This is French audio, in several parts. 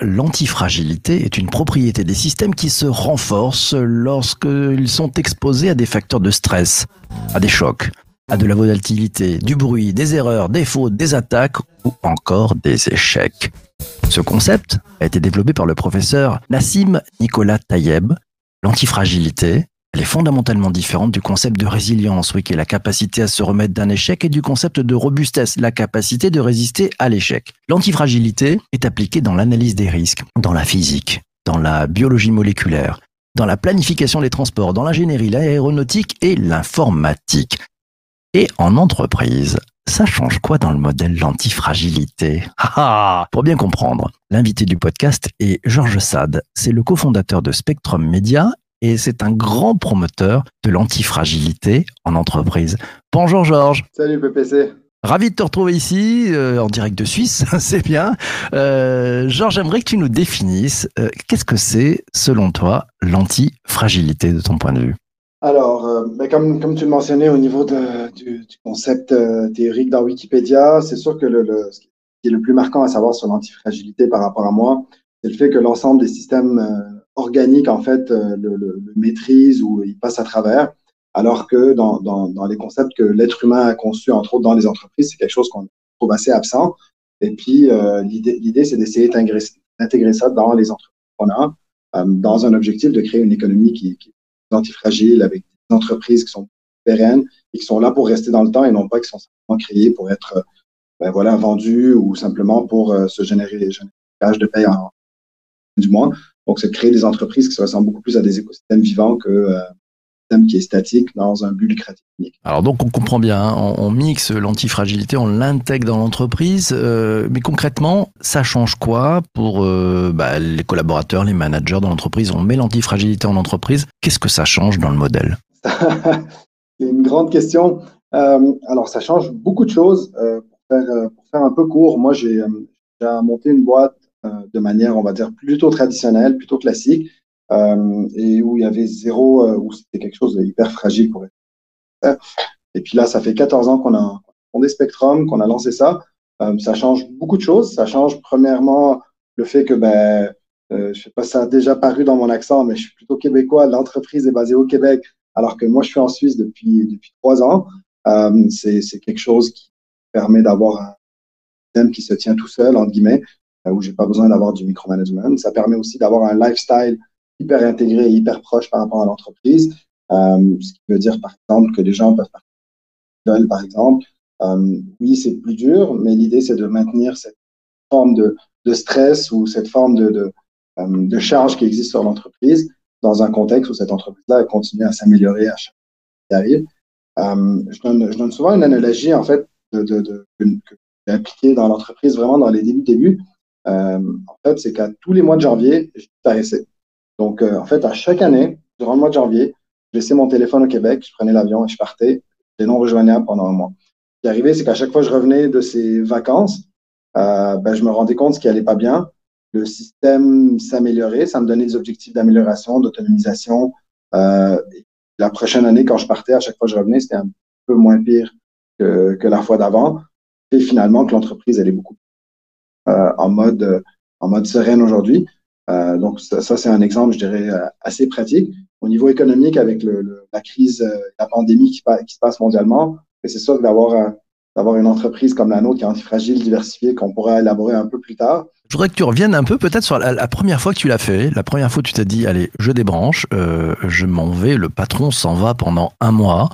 L'antifragilité est une propriété des systèmes qui se renforce lorsqu'ils sont exposés à des facteurs de stress, à des chocs, à de la volatilité, du bruit, des erreurs, des fautes, des attaques ou encore des échecs. Ce concept a été développé par le professeur Nassim Nicolas Tayeb. L'antifragilité, elle est fondamentalement différente du concept de résilience, oui, qui est la capacité à se remettre d'un échec, et du concept de robustesse, la capacité de résister à l'échec. L'antifragilité est appliquée dans l'analyse des risques, dans la physique, dans la biologie moléculaire, dans la planification des transports, dans l'ingénierie, l'aéronautique et l'informatique. Et en entreprise, ça change quoi dans le modèle l'antifragilité? Pour bien comprendre, l'invité du podcast est Georges Sade. C'est le cofondateur de Spectrum Media et c'est un grand promoteur de l'antifragilité en entreprise. Bonjour Georges. Salut PPC. Ravi de te retrouver ici, euh, en direct de Suisse, c'est bien. Euh, Georges, j'aimerais que tu nous définisses, euh, qu'est-ce que c'est, selon toi, l'antifragilité de ton point de vue? Alors, comme, comme tu le mentionnais au niveau de, du, du, concept théorique dans Wikipédia, c'est sûr que le, le, ce qui est le plus marquant à savoir sur l'antifragilité par rapport à moi, c'est le fait que l'ensemble des systèmes euh, organiques, en fait, le, le, maîtrisent ou ils passent à travers, alors que dans, dans, dans les concepts que l'être humain a conçus, entre autres dans les entreprises, c'est quelque chose qu'on trouve assez absent. Et puis, l'idée, c'est d'essayer d'intégrer ça dans les entreprises qu'on a, dans un objectif de créer une économie qui, qui antifragiles, avec des entreprises qui sont pérennes et qui sont là pour rester dans le temps et non pas qui sont simplement créées pour être ben voilà, vendues ou simplement pour euh, se générer des cash de paye en, du mois. Donc, c'est créer des entreprises qui se ressemblent beaucoup plus à des écosystèmes vivants que euh, qui est statique dans un but lucratif Alors donc on comprend bien, hein, on, mixe l'antifragilité, on l'intègre dans l'entreprise, euh, mais concrètement, ça change quoi pour euh, bah, les collaborateurs, les managers dans l'entreprise? On met l'antifragilité en entreprise, qu'est-ce que ça change dans le modèle? C'est une grande question. Euh, alors ça change beaucoup de choses. pour, faire, pour, faire, un peu court, moi j'ai monté une boîte de manière, on va dire, plutôt traditionnelle, plutôt classique euh, et où il y avait zéro, euh, où c'était quelque chose de hyper fragile pour être. Et puis là, ça fait 14 ans qu'on a fondé Spectrum, qu'on a lancé ça. Euh, ça change beaucoup de choses. Ça change premièrement le fait que, ben, euh, je sais pas ça a déjà paru dans mon accent, mais je suis plutôt québécois. L'entreprise est basée au Québec, alors que moi, je suis en Suisse depuis depuis trois ans. Euh, c'est quelque chose qui permet d'avoir un système qui se tient tout seul, entre guillemets, où j'ai pas besoin d'avoir du micromanagement. Ça permet aussi d'avoir un lifestyle hyper intégré et hyper proche par rapport à l'entreprise. Euh, ce qui veut dire, par exemple, que les gens peuvent partir par exemple. Euh, oui, c'est plus dur, mais l'idée, c'est de maintenir cette forme de, stress ou cette forme euh, de charge qui existe sur l'entreprise dans un contexte où cette entreprise-là continue à s'améliorer à chaque fois arrive. Je, donne, souvent une analogie, en fait, de, de, appliquée dans l'entreprise vraiment dans les débuts débuts. Euh, en fait, c'est qu'à tous les mois de janvier, je disparaissais. Donc, euh, en fait, à chaque année, durant le mois de janvier, je laissais mon téléphone au Québec, je prenais l'avion et je partais. J'étais non rejoignable pendant un mois. Ce qui arrivait, c'est qu'à chaque fois que je revenais de ces vacances, euh, ben, je me rendais compte ce qui allait pas bien. Le système s'améliorait, ça me donnait des objectifs d'amélioration, d'autonomisation. La prochaine année, quand je partais, à chaque fois que je revenais, c'était un peu moins pire que, la fois d'avant. Et finalement, que l'entreprise, est beaucoup en mode en mode sereine aujourd'hui. Euh, donc ça, c'est un exemple, je dirais, euh, assez pratique. Au niveau économique, avec le, la crise, euh, la pandémie qui, qui se passe mondialement, c'est sûr d'avoir d'avoir une entreprise comme la nôtre qui est antifragile, diversifiée, qu'on pourra élaborer un peu plus tard. Je voudrais que tu reviennes un peu peut-être sur la, première fois que tu l'as fait, la première fois que tu t'es dit, allez, je débranche, euh, je m'en vais, le patron s'en va pendant un mois.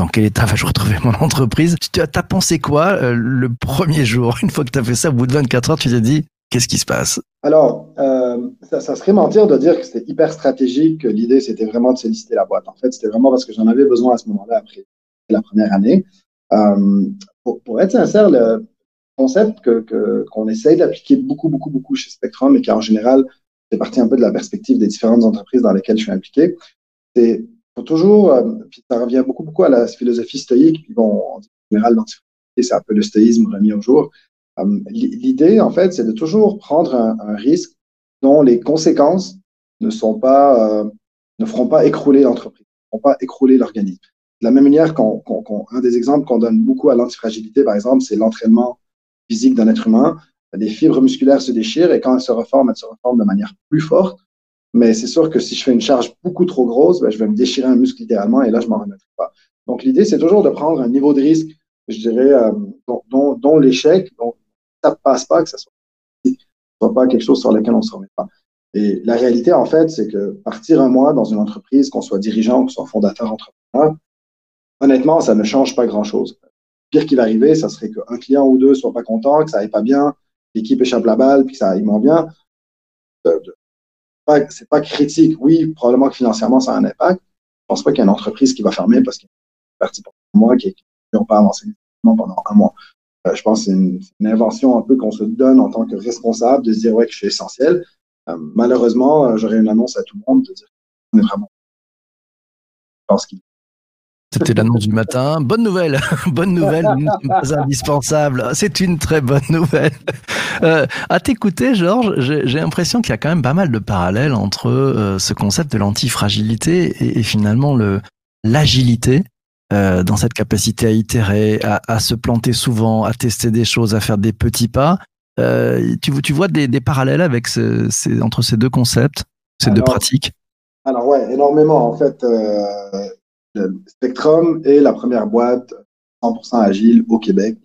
Dans quel état va-je retrouver mon entreprise Tu as, pensé quoi le premier jour Une fois que tu as fait ça, au bout de 24 heures, tu t'es dit, Qu'est-ce qui se passe? Alors, euh, ça, ça, serait mentir de dire que c'était hyper stratégique, que l'idée c'était vraiment de solliciter la boîte. En fait, c'était vraiment parce que j'en avais besoin à ce moment-là après la première année. Euh, pour, être sincère, le concept que qu'on essaye d'appliquer beaucoup, beaucoup, beaucoup chez Spectrum et qui en général fait partie un peu de la perspective des différentes entreprises dans lesquelles je suis impliqué, c'est toujours, euh, ça revient beaucoup, beaucoup à la philosophie stoïque, puis bon, en général, c'est un peu le stoïsme remis au jour. Euh, l'idée, en fait, c'est de toujours prendre un, risque dont les conséquences ne sont pas, euh, ne feront pas écrouler l'entreprise, ne feront pas écrouler l'organisme. De la même manière, qu'on, un des exemples qu'on donne beaucoup à l'antifragilité, par exemple, c'est l'entraînement physique d'un être humain. des fibres musculaires se déchirent et quand elles se reforment, elles se reforment de manière plus forte. Mais c'est sûr que si je fais une charge beaucoup trop grosse, ben, je vais me déchirer un muscle littéralement et là, je m'en remettrai pas. Donc, l'idée, c'est toujours de prendre un niveau de risque, je dirais, euh, dont, dont, l'échec, dont ça passe pas, que ça soit, soit pas quelque chose sur lequel on se remet pas. Et la réalité, en fait, c'est que partir un mois dans une entreprise, qu'on soit dirigeant, qu'on soit fondateur, entrepreneur, honnêtement, ça ne change pas grand-chose. Pire qui va arriver, ça serait qu'un client ou deux soit pas content, que ça aille pas bien, l'équipe échappe la balle, puis que ça aille moins bien. C'est pas critique. Oui, probablement que financièrement, ça a un impact. Je pense pas qu'il y ait une entreprise qui va fermer parce qu'il y a une partie pour un mois qui n'ont pas avancé pendant un mois. Euh, je pense que c'est une, invention un peu qu'on se donne en tant que responsable de se dire ouais que je suis essentiel. Euh, malheureusement, euh, j'aurais une annonce à tout le monde de dire qu'on est vraiment. Je pense qu'il c'était l'annonce du matin. Bonne nouvelle, bonne nouvelle, pas indispensable. C'est une très bonne nouvelle. Euh, à t'écouter, Georges, j'ai l'impression qu'il y a quand même pas mal de parallèles entre euh, ce concept de l'antifragilité et, et, finalement le l'agilité euh, dans cette capacité à itérer, à, à, se planter souvent, à tester des choses, à faire des petits pas. Euh, tu, tu vois des, des parallèles avec ce, ces, entre ces deux concepts, ces alors, deux pratiques? Alors ouais, énormément en fait euh, Spectrum est la première boîte 100% agile au Québec.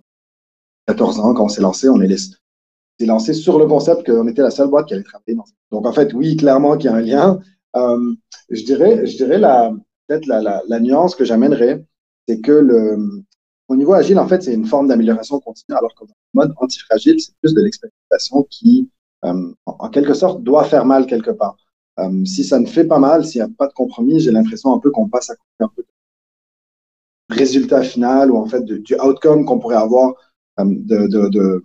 14 ans, quand on s'est lancé, on est s'est lancé sur le concept qu'on était la seule boîte qui allait travailler dans Donc, en fait, oui, clairement qu'il y a un lien. Euh, je dirais, je dirais la, peut-être la, nuance que j'amènerais, c'est que le, au niveau agile, en fait, c'est une forme d'amélioration continue, alors que dans le mode antifragile, c'est plus de l'expérimentation qui, euh, en quelque sorte, doit faire mal quelque part. Euh, si ça ne fait pas mal, s'il n'y a pas de compromis, j'ai l'impression un peu qu'on passe à côté un peu du résultat final ou en fait du outcome qu'on pourrait avoir euh, de, de, de,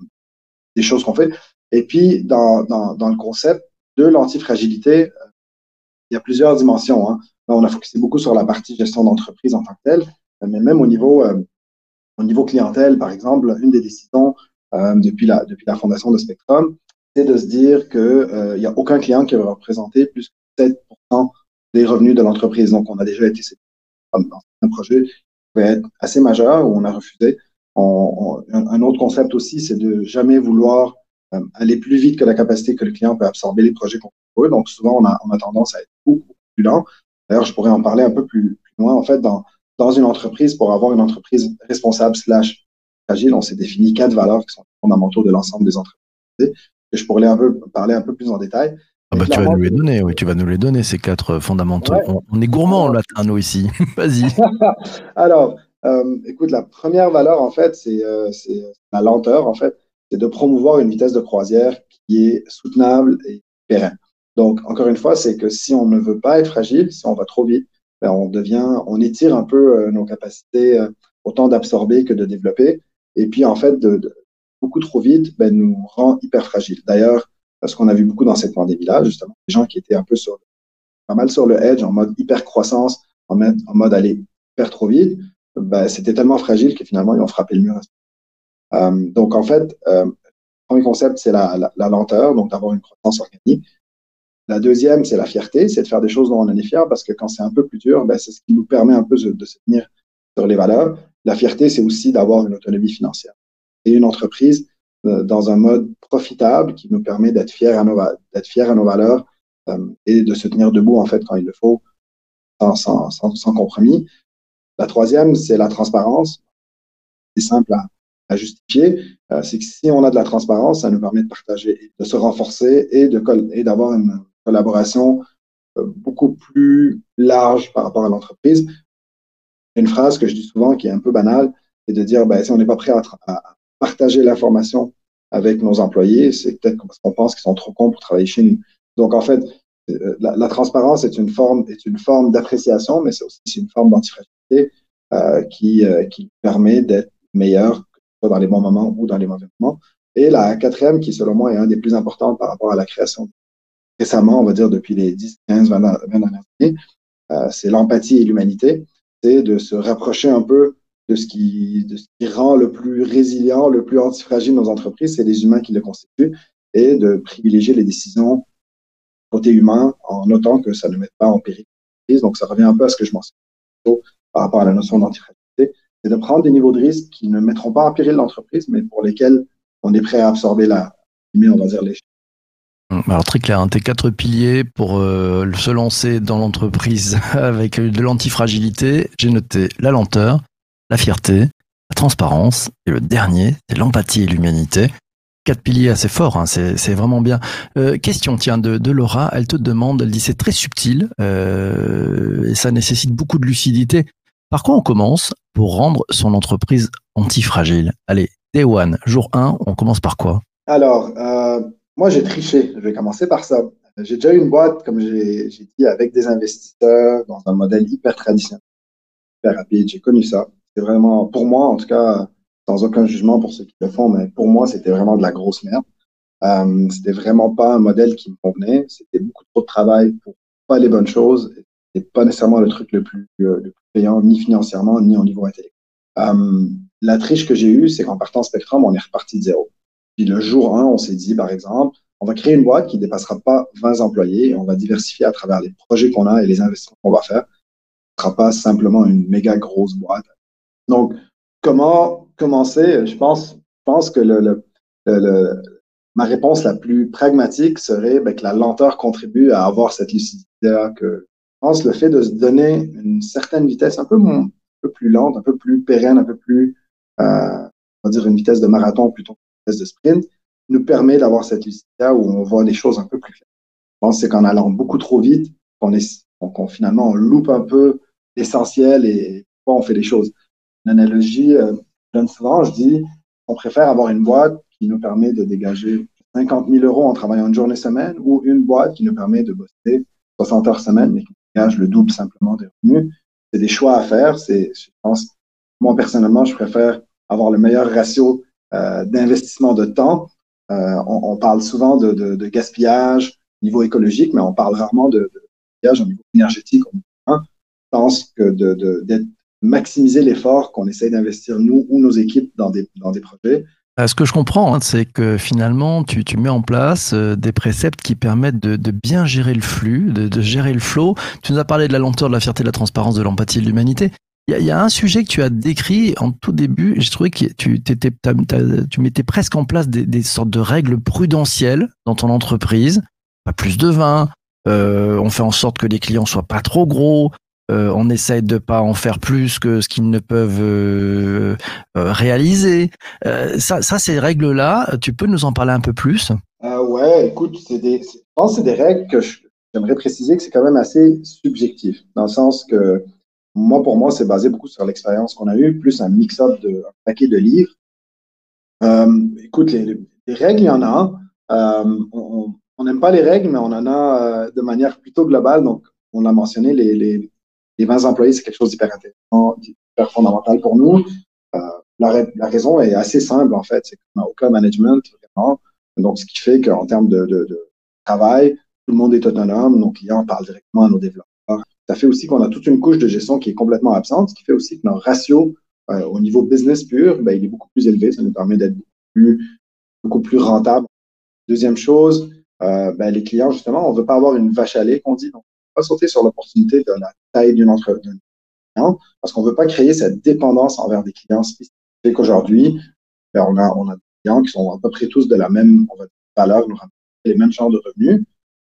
des choses qu'on fait. Et puis, dans, dans, le concept de l'antifragilité, euh, il y a plusieurs dimensions. Hein. on a focusé beaucoup sur la partie gestion d'entreprise en tant que telle, mais même au niveau, au niveau clientèle, par exemple, une des décisions depuis, la, depuis la fondation de Spectrum, c'est de se dire qu'il euh, n'y a aucun client qui va représenter plus que 7% des revenus de l'entreprise. Donc, on a déjà été dans un projet qui pouvait être assez majeur où on a refusé. Un autre concept aussi, c'est de jamais vouloir euh, aller plus vite que la capacité que le client peut absorber les projets qu'on propose. Donc, souvent, on a, on a tendance à être beaucoup, plus lent. D'ailleurs, je pourrais en parler un peu plus, plus loin. En fait, dans, dans une entreprise, pour avoir une entreprise responsable slash agile, on s'est défini quatre valeurs qui sont fondamentaux de l'ensemble des entreprises que je pourrais un peu, parler un peu plus en détail. Ah bah, tu vas nous les donner, oui, tu vas nous les donner, ces quatre fondamentaux. Ouais. On, on, est gourmand en latin, nous, ici. Vas-y. Alors, euh, écoute, la première valeur, en fait, c'est euh, la lenteur, en fait. C'est de promouvoir une vitesse de croisière qui est soutenable et pérenne. Donc, encore une fois, c'est que si on ne veut pas être fragile, si on va trop vite, ben, on devient, on étire un peu euh, nos capacités euh, autant d'absorber que de développer. Et puis, en fait, de, de beaucoup trop vite ben, nous rend hyper fragiles. D'ailleurs, ce qu'on a vu beaucoup dans cette pandémie-là, justement, des gens qui étaient un peu sur, pas mal sur le edge, en mode hyper croissance, en mode, aller hyper trop vite, ben, c'était tellement fragile que finalement, ils ont frappé le mur. Euh, donc, en fait, euh, le premier concept, c'est la, la, la, lenteur, donc d'avoir une croissance organique. La deuxième, c'est la fierté, c'est de faire des choses dont on en est fier, parce que quand c'est un peu plus dur, ben, c'est ce qui nous permet un peu de, de se tenir sur les valeurs. La fierté, c'est aussi d'avoir une autonomie financière une entreprise euh, dans un mode profitable qui nous permet d'être fiers à nos, d'être fiers à nos valeurs euh, et de se tenir debout en fait quand il le faut, sans, sans, sans, compromis. La troisième, c'est la transparence. C'est simple à, justifier. Euh, c'est que si on a de la transparence, ça nous permet de partager, de se renforcer et de et d'avoir une collaboration beaucoup plus large par rapport à l'entreprise. Une phrase que je dis souvent qui est un peu banale, c'est de dire ben, si on n'est pas prêt à, partager l'information avec nos employés, c'est peut-être parce qu'on pense qu'ils sont trop cons pour travailler chez nous. Donc, en fait, euh, la, transparence est une forme, est une forme d'appréciation, mais c'est aussi une forme d'antifragilité euh, qui, euh, qui permet d'être meilleur, soit dans les bons moments ou dans les mauvais moments. Et la quatrième, qui selon moi est un des plus importants par rapport à la création récemment, on va dire depuis les 10, 15, 20, 20 dernières années, euh, c'est l'empathie et l'humanité. C'est de se rapprocher un peu de ce qui, de ce qui rend le plus résilient, le plus antifragile nos entreprises, c'est les humains qui le constituent, et de privilégier les décisions côté humain en notant que ça ne met pas en péril l'entreprise. Donc, ça revient un peu à ce que je mentionnais par rapport à la notion d'antifragilité, c'est de prendre des niveaux de risque qui ne mettront pas en péril l'entreprise, mais pour lesquels on est prêt à absorber la, on va dire, les hum, alors très clair, hein, tes quatre piliers pour euh, se lancer dans l'entreprise avec de l'antifragilité, j'ai noté la lenteur, la fierté, la transparence et le dernier, c'est l'empathie et l'humanité. Quatre piliers assez forts, hein, c'est vraiment bien. Euh, question, tiens, de, Laura, elle te demande, elle dit c'est très subtil euh, et ça nécessite beaucoup de lucidité. Par quoi on commence pour rendre son entreprise antifragile? Allez, day one, jour 1, on commence par quoi? Alors, euh, moi j'ai triché, je vais commencer par ça. J'ai déjà eu une boîte, comme j'ai dit, avec des investisseurs dans un modèle hyper traditionnel, hyper rapide, j'ai connu ça. Vraiment, pour moi en tout cas, sans aucun jugement pour ceux qui le font, mais pour moi, c'était vraiment de la grosse merde. Euh, c'était vraiment pas un modèle qui me convenait. C'était beaucoup trop de travail pour pas les bonnes choses. Et pas nécessairement le truc le plus, euh, payant, ni financièrement, ni au niveau intellectuel. Euh, la triche que j'ai eue, c'est qu'en partant Spectrum, on est reparti de zéro. Puis le jour 1, on s'est dit, par exemple, on va créer une boîte qui dépassera pas 20 employés on va diversifier à travers les projets qu'on a et les investissements qu'on va faire. Ce sera pas simplement une méga grosse boîte. Donc, comment commencer, je pense, que ma réponse la plus pragmatique serait ben, que la lenteur contribue à avoir cette lucidité que je pense le fait de se donner une certaine vitesse un peu, plus lente, un peu plus pérenne, un peu plus, euh, on va dire une vitesse de marathon plutôt qu'une vitesse de sprint, nous permet d'avoir cette lucidité où on voit les choses un peu plus claires. Je pense que c'est qu'en allant beaucoup trop vite, qu'on finalement on loupe un peu l'essentiel et on fait les choses. Une analogie, euh, donne souvent, je dis, on préfère avoir une boîte qui nous permet de dégager 50 000 euros en travaillant une journée semaine ou une boîte qui nous permet de bosser 60 heures semaine mais qui dégage le double simplement des revenus. C'est des choix à faire. C'est, je pense, moi personnellement, je préfère avoir le meilleur ratio euh, d'investissement de temps. Euh, on, parle souvent de, de, gaspillage au niveau écologique, mais on parle rarement de, de gaspillage au niveau énergétique. Je pense que d'être maximiser l'effort qu'on essaye d'investir nous ou nos équipes dans des, dans des projets. Euh, ce que je comprends, hein, c'est que finalement, tu, tu, mets en place euh, des préceptes qui permettent de, de bien gérer le flux, de, de, gérer le flow. Tu nous as parlé de la lenteur, de la fierté, de la transparence, de l'empathie de l'humanité. Il y, a un sujet que tu as décrit en tout début. J'ai trouvé que tu, tu mettais presque en place des, des, sortes de règles prudentielles dans ton entreprise. Pas plus de vin. Euh, on fait en sorte que les clients soient pas trop gros. Euh, on essaie de pas en faire plus que ce qu'ils ne peuvent euh, euh, réaliser. ça, ces règles-là, tu peux nous en parler un peu plus? Ouais, écoute, des, je pense que c'est des règles que j'aimerais préciser que c'est quand même assez subjectif, dans le sens que moi, pour moi, c'est basé beaucoup sur l'expérience qu'on a eue, plus un mix-up de un paquet de livres. écoute, les, règles, il y en a. on n'aime pas les règles, mais on en a de manière plutôt globale. Donc, on a mentionné les 20 employés, c'est quelque chose d'hyper intéressant, d'hyper fondamental pour nous. Euh, la, raison est assez simple, en fait, c'est qu'on n'a aucun management, vraiment. Donc, ce qui fait qu'en termes de, travail, tout le monde est autonome, nos clients parlent directement à nos développeurs. Ça fait aussi qu'on a toute une couche de gestion qui est complètement absente, ce qui fait aussi que notre ratio euh, au niveau business pur, ben, il est beaucoup plus élevé. Ça nous permet d'être beaucoup plus, beaucoup rentable. Deuxième chose, euh, ben, les clients, justement, on ne veut pas avoir une vache à lait qu'on dit. Donc, pas sauter sur l'opportunité de la taille d'une entreprise parce qu'on ne veut pas créer cette dépendance envers des clients spécifiques. qu'aujourd'hui, ben, on, a, des clients qui sont à peu près tous de la même valeur, nous les mêmes genres de revenus.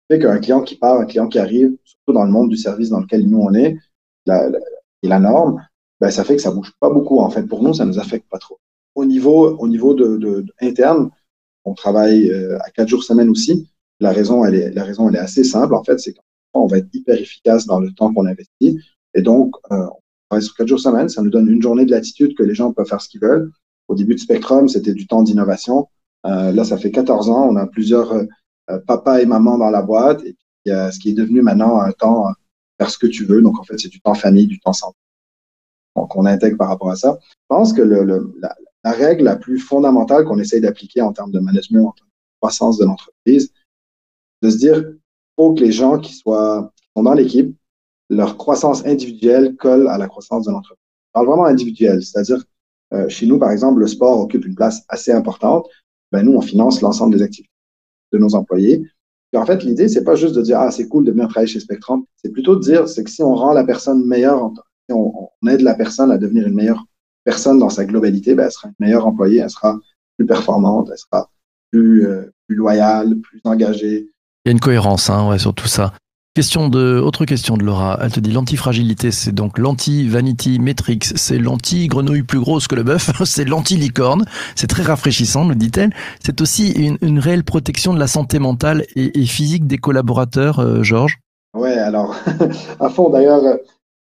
Fait qu'un client qui part, un client qui arrive, surtout dans le monde du service dans lequel nous on est, la, la, et la norme, ben, ça fait que ça bouge pas beaucoup. En fait, pour nous, ça nous affecte pas trop. Au niveau, au niveau de, interne, on travaille euh, à quatre jours semaine aussi. La raison, elle est, la raison, elle est assez simple. En fait, c'est on va être hyper efficace dans le temps qu'on investit. Et donc, euh, on travaille sur quatre jours semaine. Ça nous donne une journée de latitude que les gens peuvent faire ce qu'ils veulent. Au début de Spectrum, c'était du temps d'innovation. Euh, là, ça fait 14 ans. On a plusieurs euh, papas et mamans dans la boîte. Et puis, ce qui est devenu maintenant un temps faire ce que tu veux. Donc, en fait, c'est du temps famille, du temps santé. Donc, on intègre par rapport à ça. Je pense que la, la, règle la plus fondamentale qu'on essaye d'appliquer en termes de management, en termes de croissance de l'entreprise, de se dire, que les gens qui, soient, sont dans l'équipe, leur croissance individuelle colle à la croissance de l'entreprise. Je parle vraiment individuel, c'est-à-dire euh, chez nous, par exemple, le sport occupe une place assez importante. Ben, nous, on finance l'ensemble des activités de nos employés. Et en fait, l'idée, c'est pas juste de dire ah c'est cool de venir travailler chez Spectrum, c'est plutôt de dire c'est que si on rend la personne meilleure, si on, aide la personne à devenir une meilleure personne dans sa globalité, ben, elle sera une meilleure employée, elle sera plus performante, elle sera plus, plus loyales, plus engagées. Y a une cohérence hein, sur tout ça. Question de, autre question de Laura. Elle te dit l'antifragilité, c'est donc l'anti-vanity metrix, c'est l'anti-grenouille plus grosse que le bœuf, c'est l'anti-licorne. C'est très rafraîchissant, nous dit-elle. C'est aussi une, réelle protection de la santé mentale et, physique des collaborateurs, euh, Georges Ouais, alors, à fond d'ailleurs,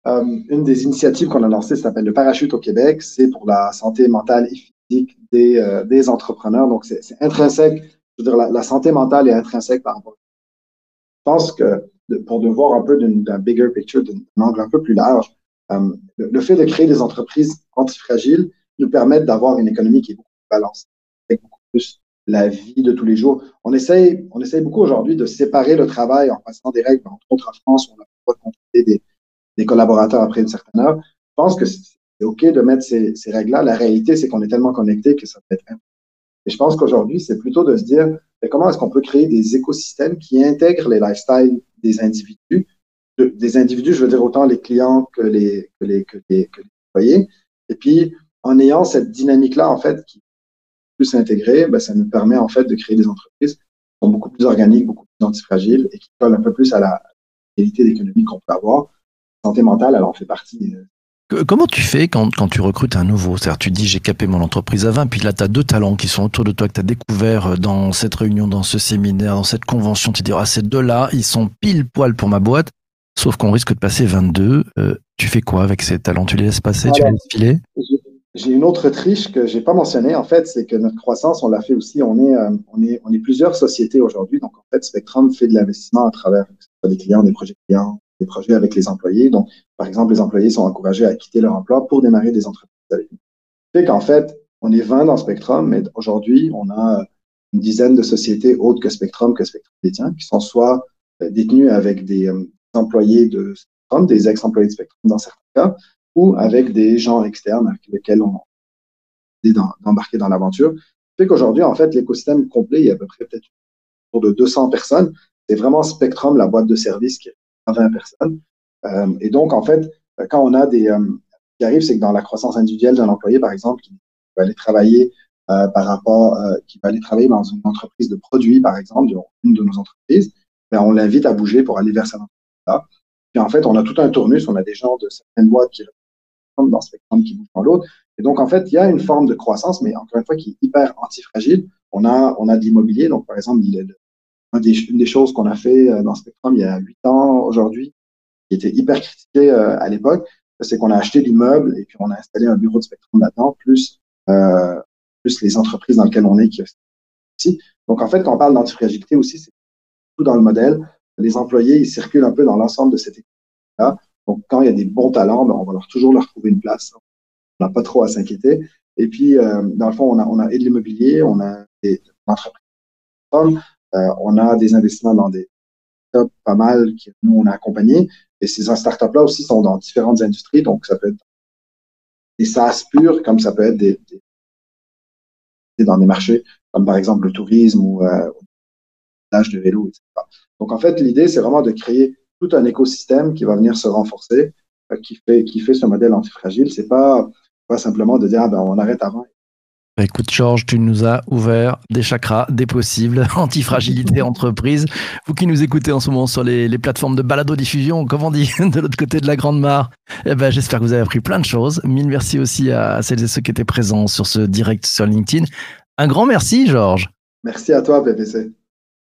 euh, une des initiatives qu'on a lancées s'appelle le parachute au Québec. C'est pour la santé mentale et physique des, euh, entrepreneurs. Donc, c'est intrinsèque. Je veux dire, la, la, santé mentale est intrinsèque par rapport. Je pense que pour de voir un peu d'un bigger picture, d'un angle un peu plus large, euh, le, fait de créer des entreprises antifragiles nous permet d'avoir une économie qui est beaucoup plus balancée, avec beaucoup plus la vie de tous les jours. On essaye, on essaye beaucoup aujourd'hui de séparer le travail en passant des règles, entre autres en France, où on a pas de des, collaborateurs après une certaine heure. Je pense que c'est OK de mettre ces, ces règles-là. La réalité, c'est qu'on est tellement connectés que ça peut être et je pense qu'aujourd'hui, c'est plutôt de se dire comment est-ce qu'on peut créer des écosystèmes qui intègrent les lifestyles des individus, des individus, je veux dire autant les clients que les, que employés. Et puis, en ayant cette dynamique-là, en fait, qui est plus intégrée, ben, ça nous permet, en fait, de créer des entreprises qui sont beaucoup plus organiques, beaucoup plus antifragiles et qui collent un peu plus à la qualité d'économie qu'on peut avoir. La santé mentale, elle en fait partie. Comment tu fais quand, quand tu recrutes un nouveau? C'est-à-dire, tu dis j'ai capé mon entreprise à 20, puis là, tu as deux talents qui sont autour de toi, que tu as découvert euh, dans cette réunion, dans ce séminaire, dans cette convention. Tu dis, ah, ces deux-là, ils sont pile poil pour ma boîte. Sauf qu'on risque de passer 22. Euh, tu fais quoi avec ces talents? Tu les laisses passer? Tu les laisses filer? J'ai une autre triche que j'ai pas mentionnée, en fait, c'est que notre croissance, on l'a fait aussi. On est, euh, on est, on est plusieurs sociétés aujourd'hui. Donc, en fait, Spectrum fait de l'investissement à travers des clients, des projets clients, des projets avec les employés. Donc, par exemple, les employés sont encouragés à quitter leur emploi pour démarrer des entreprises avec nous. Fait qu'en fait, on est 20 dans Spectrum, mais aujourd'hui, on a une dizaine de sociétés autres que Spectrum, que Spectrum détient, qui sont soit euh, détenues avec des, employés de Spectrum, des ex-employés de Spectrum dans certains cas, ou avec des gens externes avec lesquels on est d'embarquer dans l'aventure. Fait qu'aujourd'hui, en fait, l'écosystème complet, il y a à peu près peut-être autour de 200 personnes. C'est vraiment Spectrum, la boîte de service qui est à 20 personnes. Euh, et donc, en fait, quand on a des... Euh, ce qui arrive, c'est que dans la croissance individuelle d'un employé, par exemple, qui va aller travailler euh, par rapport, euh, qui va aller travailler dans une entreprise de produits, par exemple, une de nos entreprises, ben, on l'invite à bouger pour aller vers cette entreprise puis en fait, on a tout un tournus, on a des gens de certaines boîtes qui dans ce spectrum qui bougent dans l'autre. Et donc, en fait, il y a une forme de croissance, mais encore une fois, qui est hyper antifragile. On a, on a de l'immobilier. Donc, par exemple, il une, des, une des choses qu'on a fait euh, dans Spectrum il y a huit ans aujourd'hui, qui était hyper critiqué euh, à l'époque, c'est qu'on a acheté l'immeuble et puis on a installé un bureau de Spectrum là-dedans, plus, euh, plus les entreprises dans lesquelles on est qui aussi. Donc, en fait, quand on parle d'antifragilité aussi, c'est tout dans le modèle les employés, ils circulent un peu dans l'ensemble de cette équipe-là. Donc, quand il y a des bons talents, ben, on va leur toujours leur trouver une place. On n'a pas trop à s'inquiéter. Et puis, euh, dans le fond, on a, on a et de l'immobilier, on a des entreprises, on a des investissements dans des startups pas mal que nous, on a accompagnés. Et ces startups-là aussi sont dans différentes industries. Donc, ça peut être des SaaS purs, comme ça peut être des, des dans des marchés, comme par exemple le tourisme ou euh, l'âge de vélo, etc. Donc, en fait, l'idée, c'est vraiment de créer tout un écosystème qui va venir se renforcer, euh, qui fait, qui fait ce modèle antifragile. C'est pas, pas simplement de dire, ah ben, on arrête avant. Bah, écoute, Georges, tu nous as ouvert des chakras, des possibles, antifragilité entreprise. Vous qui nous écoutez en ce moment sur les, les plateformes de balado-diffusion, comme on dit, de l'autre côté de la Grande Mare, eh ben, j'espère que vous avez appris plein de choses. Mille merci aussi à celles et ceux qui étaient présents sur ce direct sur LinkedIn. Un grand merci, Georges. Merci à toi, PPC.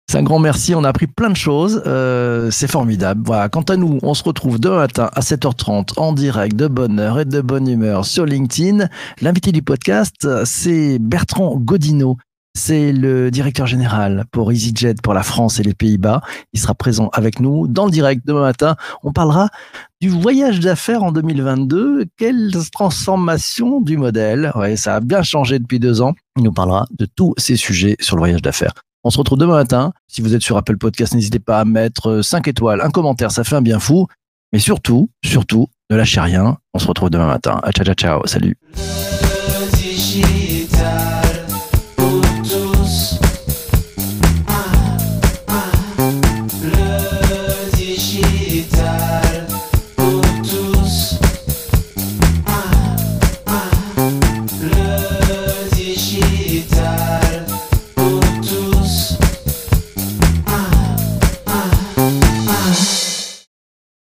C'est un grand merci, on a appris plein de choses, euh, c'est formidable. Voilà, quant à nous, on se retrouve demain matin à 7h30 en direct de bonne heure et de bonne humeur sur LinkedIn. L'invité du podcast, c'est Bertrand Godino. C'est le directeur général pour EasyJet pour la France et les Pays-Bas. Il sera présent avec nous dans le direct demain matin. On parlera du voyage d'affaires en 2022. Quelle transformation du modèle. Ouais, ça a bien changé depuis deux ans. Il nous parlera de tous ces sujets sur le voyage d'affaires. On se retrouve demain matin. Si vous êtes sur Apple Podcast, n'hésitez pas à mettre euh, 5 étoiles, un commentaire, ça fait un bien fou. Mais surtout, surtout, ne lâchez rien. On se retrouve demain matin. Ciao, ciao, ciao. Salut.